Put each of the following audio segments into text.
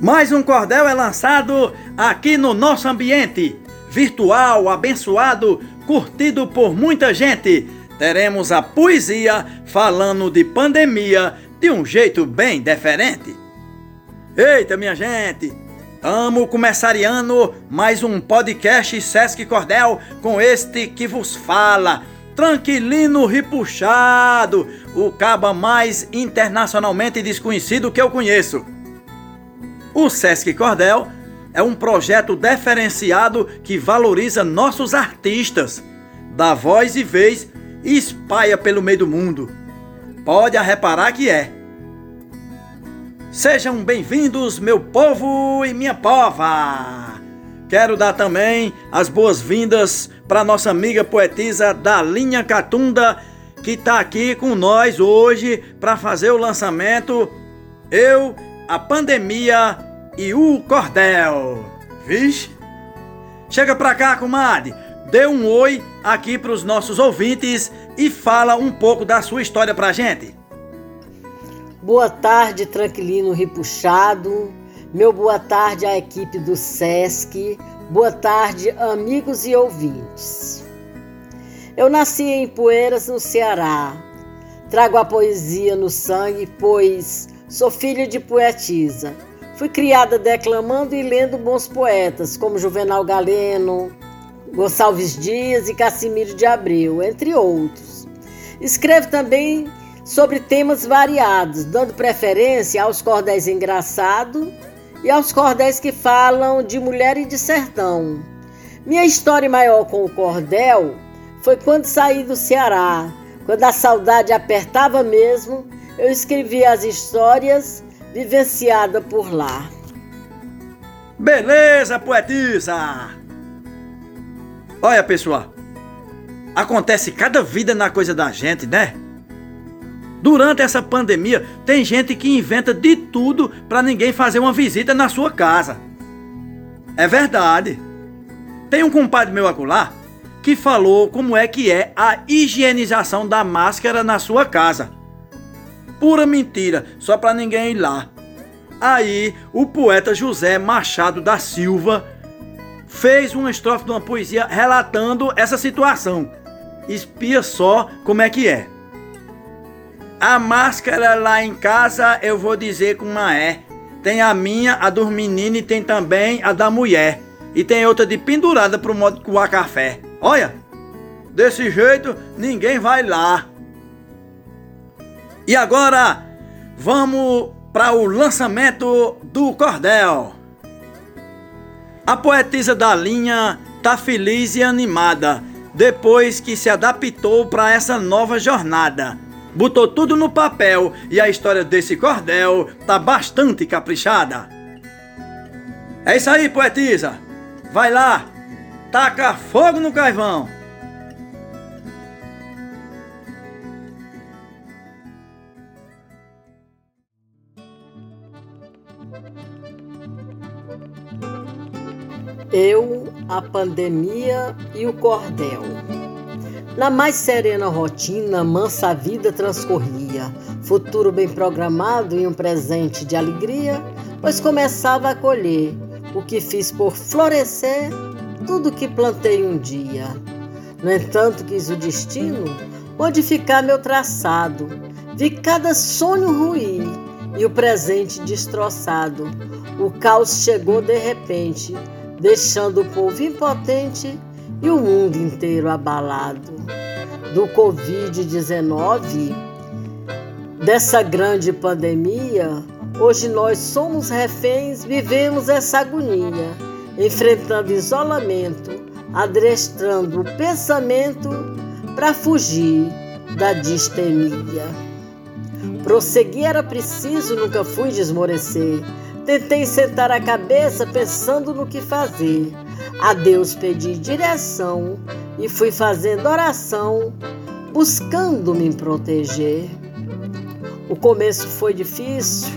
Mais um cordel é lançado aqui no nosso ambiente, virtual, abençoado, curtido por muita gente. Teremos a poesia falando de pandemia de um jeito bem diferente. Eita, minha gente! Amo começariando mais um podcast Sesc Cordel com este que vos fala, Tranquilino Ripuxado, o caba mais internacionalmente desconhecido que eu conheço. O Sesc Cordel é um projeto diferenciado que valoriza nossos artistas, dá voz e vez e espalha pelo meio do mundo. Pode reparar que é. Sejam bem-vindos, meu povo e minha pova! Quero dar também as boas-vindas para nossa amiga poetisa Dalinha Catunda, que está aqui com nós hoje para fazer o lançamento Eu, a Pandemia e o Cordel. Vixe! Chega pra cá, comadre! Dê um oi aqui para os nossos ouvintes e fala um pouco da sua história pra gente. Boa tarde, Tranquilino Ripuxado. Meu boa tarde à equipe do SESC. Boa tarde, amigos e ouvintes. Eu nasci em Poeiras, no Ceará. Trago a poesia no sangue, pois sou filha de poetisa. Fui criada declamando e lendo bons poetas, como Juvenal Galeno, Gonçalves Dias e Cassimiro de Abreu, entre outros. Escrevo também sobre temas variados, dando preferência aos cordéis engraçados e aos cordéis que falam de mulher e de sertão. Minha história maior com o cordel foi quando saí do Ceará, quando a saudade apertava mesmo, eu escrevi as histórias vivenciadas por lá. Beleza, poetisa! Olha, pessoal, acontece cada vida na coisa da gente, né? Durante essa pandemia, tem gente que inventa de tudo para ninguém fazer uma visita na sua casa. É verdade. Tem um compadre meu acolá que falou como é que é a higienização da máscara na sua casa. Pura mentira, só para ninguém ir lá. Aí, o poeta José Machado da Silva fez uma estrofe de uma poesia relatando essa situação. Espia só como é que é. A máscara lá em casa eu vou dizer como é. Tem a minha, a dos meninos e tem também a da mulher. E tem outra de pendurada pro modo de coar café. Olha, desse jeito ninguém vai lá. E agora vamos para o lançamento do cordel. A poetisa da linha tá feliz e animada depois que se adaptou para essa nova jornada botou tudo no papel e a história desse cordel tá bastante caprichada. É isso aí, poetisa. Vai lá, taca fogo no carvão. Eu, a pandemia e o cordel. Na mais serena rotina, mansa vida transcorria, futuro bem programado e um presente de alegria, pois começava a colher o que fiz por florescer, tudo que plantei um dia. No entanto, quis o destino modificar meu traçado, vi cada sonho ruir e o presente destroçado. O caos chegou de repente, deixando o povo impotente e o mundo inteiro abalado. Do Covid-19, dessa grande pandemia, hoje nós somos reféns, vivemos essa agonia, enfrentando isolamento, adestrando o pensamento para fugir da distemia. Prosseguir era preciso, nunca fui desmorecer. Tentei sentar a cabeça pensando no que fazer. A Deus pedi direção e fui fazendo oração, buscando me proteger. O começo foi difícil,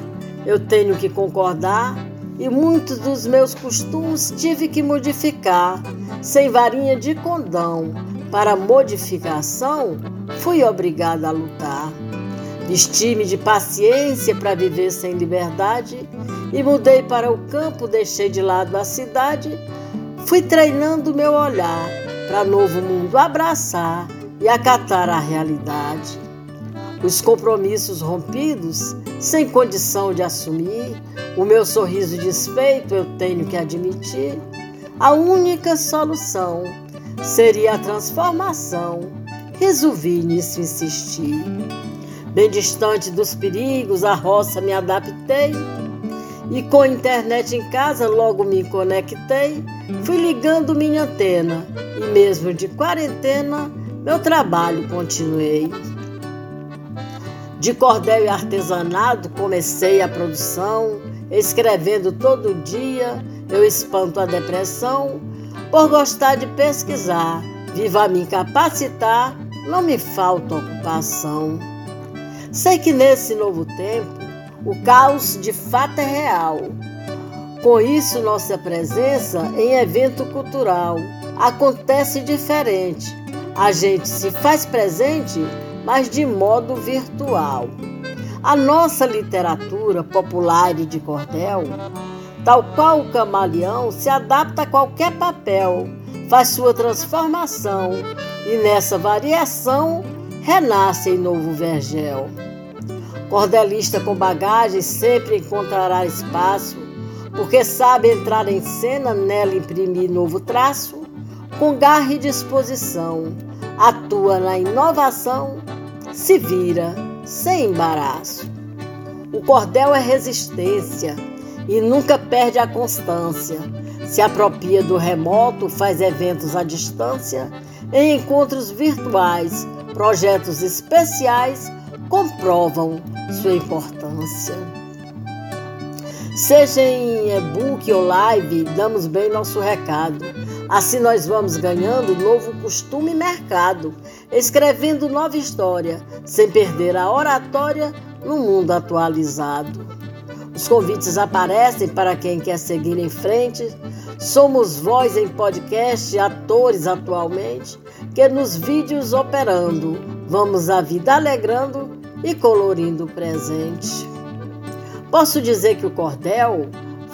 eu tenho que concordar, e muitos dos meus costumes tive que modificar. Sem varinha de condão, para modificação, fui obrigada a lutar. Vesti-me de paciência para viver sem liberdade e mudei para o campo, deixei de lado a cidade. Fui treinando meu olhar para novo mundo abraçar e acatar a realidade. Os compromissos rompidos, sem condição de assumir, o meu sorriso desfeito eu tenho que admitir. A única solução seria a transformação. Resolvi nisso insistir. Bem distante dos perigos, a roça me adaptei. E com a internet em casa, logo me conectei. Fui ligando minha antena e, mesmo de quarentena, meu trabalho continuei. De cordel e artesanato comecei a produção, escrevendo todo dia, eu espanto a depressão. Por gostar de pesquisar, viva me capacitar, não me falta ocupação. Sei que nesse novo tempo o caos de fato é real. Com isso, nossa presença em evento cultural acontece diferente. A gente se faz presente, mas de modo virtual. A nossa literatura popular e de cordel, tal qual o camaleão, se adapta a qualquer papel, faz sua transformação e nessa variação renasce em novo vergel. Cordelista com bagagem sempre encontrará espaço, porque sabe entrar em cena, nela imprimir novo traço, com garra e disposição, atua na inovação, se vira sem embaraço. O cordel é resistência e nunca perde a constância. Se apropria do remoto, faz eventos à distância, em encontros virtuais, projetos especiais comprovam sua importância. Seja em e-book ou live, damos bem nosso recado. Assim nós vamos ganhando novo costume e mercado, escrevendo nova história, sem perder a oratória no mundo atualizado. Os convites aparecem para quem quer seguir em frente. Somos voz em podcast, atores atualmente, que nos vídeos operando, vamos a vida alegrando e colorindo o presente. Posso dizer que o cordel,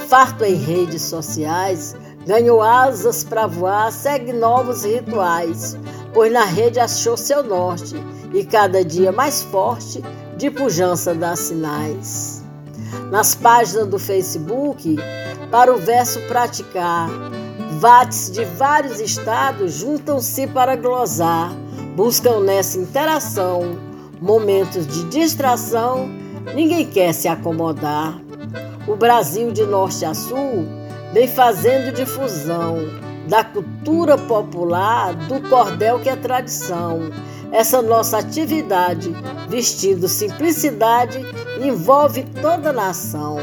farto em redes sociais, ganhou asas para voar, segue novos rituais, pois na rede achou seu norte e cada dia mais forte de pujança dá sinais. Nas páginas do Facebook, para o verso praticar, vates de vários estados juntam-se para glosar, buscam nessa interação momentos de distração, ninguém quer se acomodar. O Brasil de norte a sul vem fazendo difusão da cultura popular, do cordel que é tradição. Essa nossa atividade, vestindo simplicidade, envolve toda a nação.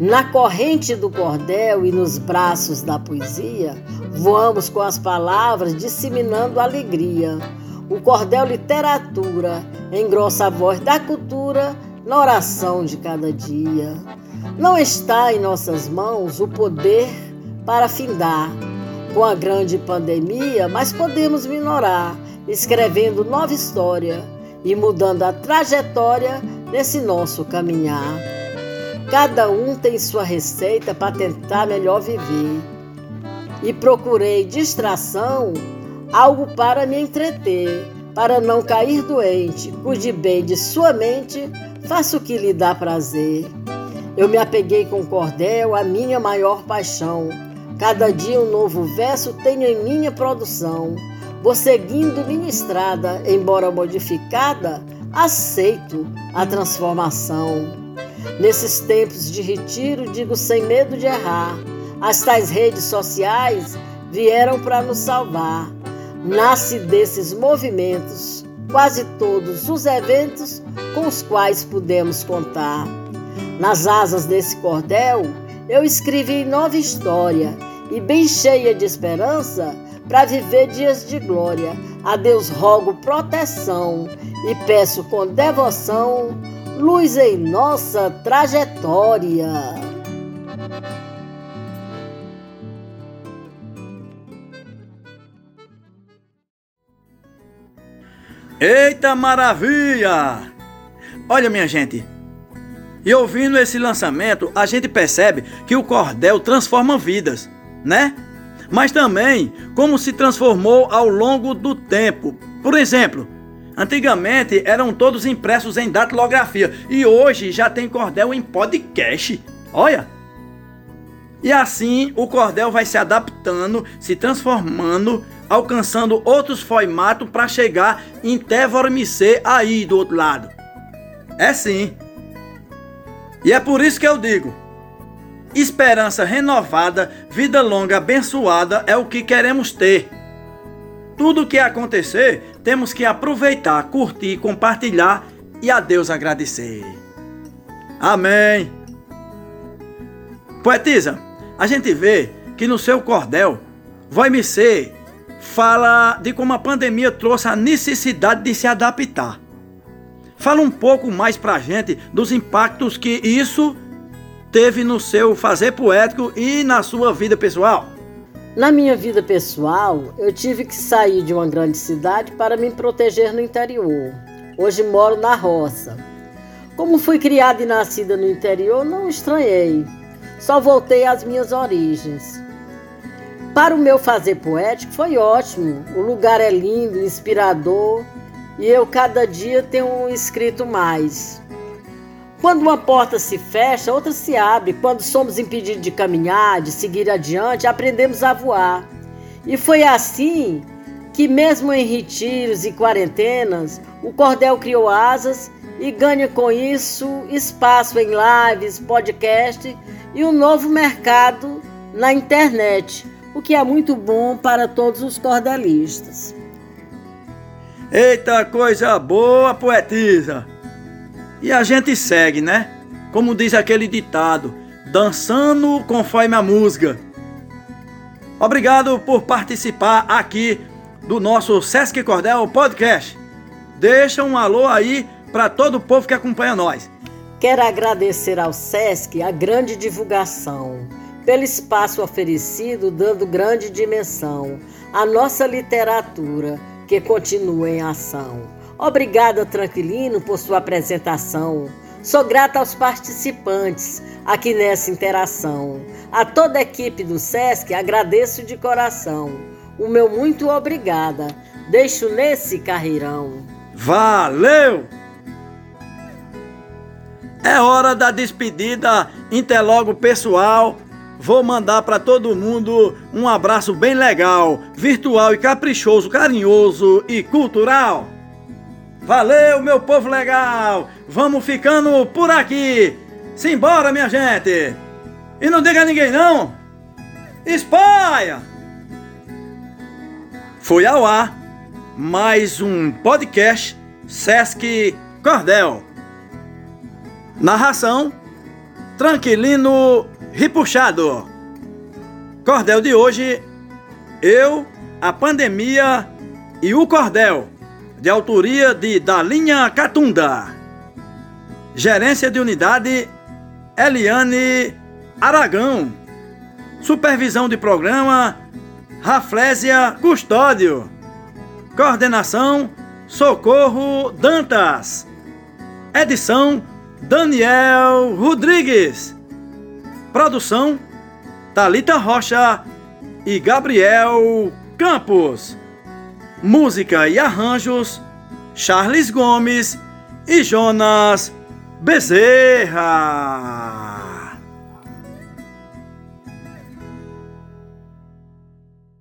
Na corrente do cordel e nos braços da poesia, voamos com as palavras disseminando alegria. O cordel literatura engrossa a voz da cultura na oração de cada dia. Não está em nossas mãos o poder para findar com a grande pandemia, mas podemos minorar, escrevendo nova história e mudando a trajetória nesse nosso caminhar. Cada um tem sua receita para tentar melhor viver. E procurei distração algo para me entreter, para não cair doente, cuide bem de sua mente, faça o que lhe dá prazer. Eu me apeguei com cordel, a minha maior paixão. Cada dia um novo verso tenho em minha produção. Vou seguindo minha estrada, embora modificada, aceito a transformação. Nesses tempos de retiro, digo sem medo de errar, as tais redes sociais vieram para nos salvar nasce desses movimentos quase todos os eventos com os quais podemos contar. Nas asas desse cordel, eu escrevi nova história e bem cheia de esperança para viver dias de glória. A Deus rogo proteção e peço com devoção luz em nossa trajetória. Eita maravilha! Olha, minha gente. E ouvindo esse lançamento, a gente percebe que o cordel transforma vidas, né? Mas também como se transformou ao longo do tempo. Por exemplo, antigamente eram todos impressos em datilografia e hoje já tem cordel em podcast. Olha! E assim o cordel vai se adaptando, se transformando, alcançando outros formatos para chegar em Tevormicê aí do outro lado. É sim. E é por isso que eu digo: esperança renovada, vida longa abençoada é o que queremos ter. Tudo o que acontecer, temos que aproveitar, curtir, compartilhar e a Deus agradecer. Amém. Poetisa, a gente vê que no seu cordel, vai me ser fala de como a pandemia trouxe a necessidade de se adaptar. Fala um pouco mais pra gente dos impactos que isso teve no seu fazer poético e na sua vida pessoal. Na minha vida pessoal, eu tive que sair de uma grande cidade para me proteger no interior. Hoje moro na roça. Como fui criada e nascida no interior, não estranhei. Só voltei às minhas origens. Para o meu fazer poético foi ótimo. O lugar é lindo, inspirador e eu cada dia tenho escrito mais. Quando uma porta se fecha, outra se abre. Quando somos impedidos de caminhar, de seguir adiante, aprendemos a voar. E foi assim que, mesmo em retiros e quarentenas, o cordel criou asas e ganha com isso espaço em lives, podcast e um novo mercado na internet, o que é muito bom para todos os cordelistas. Eita coisa boa, poetisa! E a gente segue, né? Como diz aquele ditado, dançando conforme a música. Obrigado por participar aqui do nosso Sesc Cordel Podcast. Deixa um alô aí para todo o povo que acompanha nós. Quero agradecer ao Sesc a grande divulgação, pelo espaço oferecido, dando grande dimensão à nossa literatura que continua em ação. Obrigada, Tranquilino, por sua apresentação. Sou grata aos participantes aqui nessa interação. A toda a equipe do SESC agradeço de coração. O meu muito obrigada. Deixo nesse carreirão. Valeu! É hora da despedida. Interlogo pessoal vou mandar para todo mundo um abraço bem legal, virtual e caprichoso, carinhoso e cultural. Valeu, meu povo legal! Vamos ficando por aqui. Simbora, minha gente! E não diga a ninguém não! Espalha! Foi ao ar mais um podcast Sesc Cordel. Narração Tranquilino Ripuxado. Cordel de hoje, eu, a pandemia e o cordel, de autoria de Dalinha Catunda. Gerência de unidade, Eliane Aragão. Supervisão de programa, Raflésia Custódio. Coordenação, Socorro Dantas. Edição, Daniel Rodrigues. Produção: Talita Rocha e Gabriel Campos. Música e arranjos: Charles Gomes e Jonas Bezerra.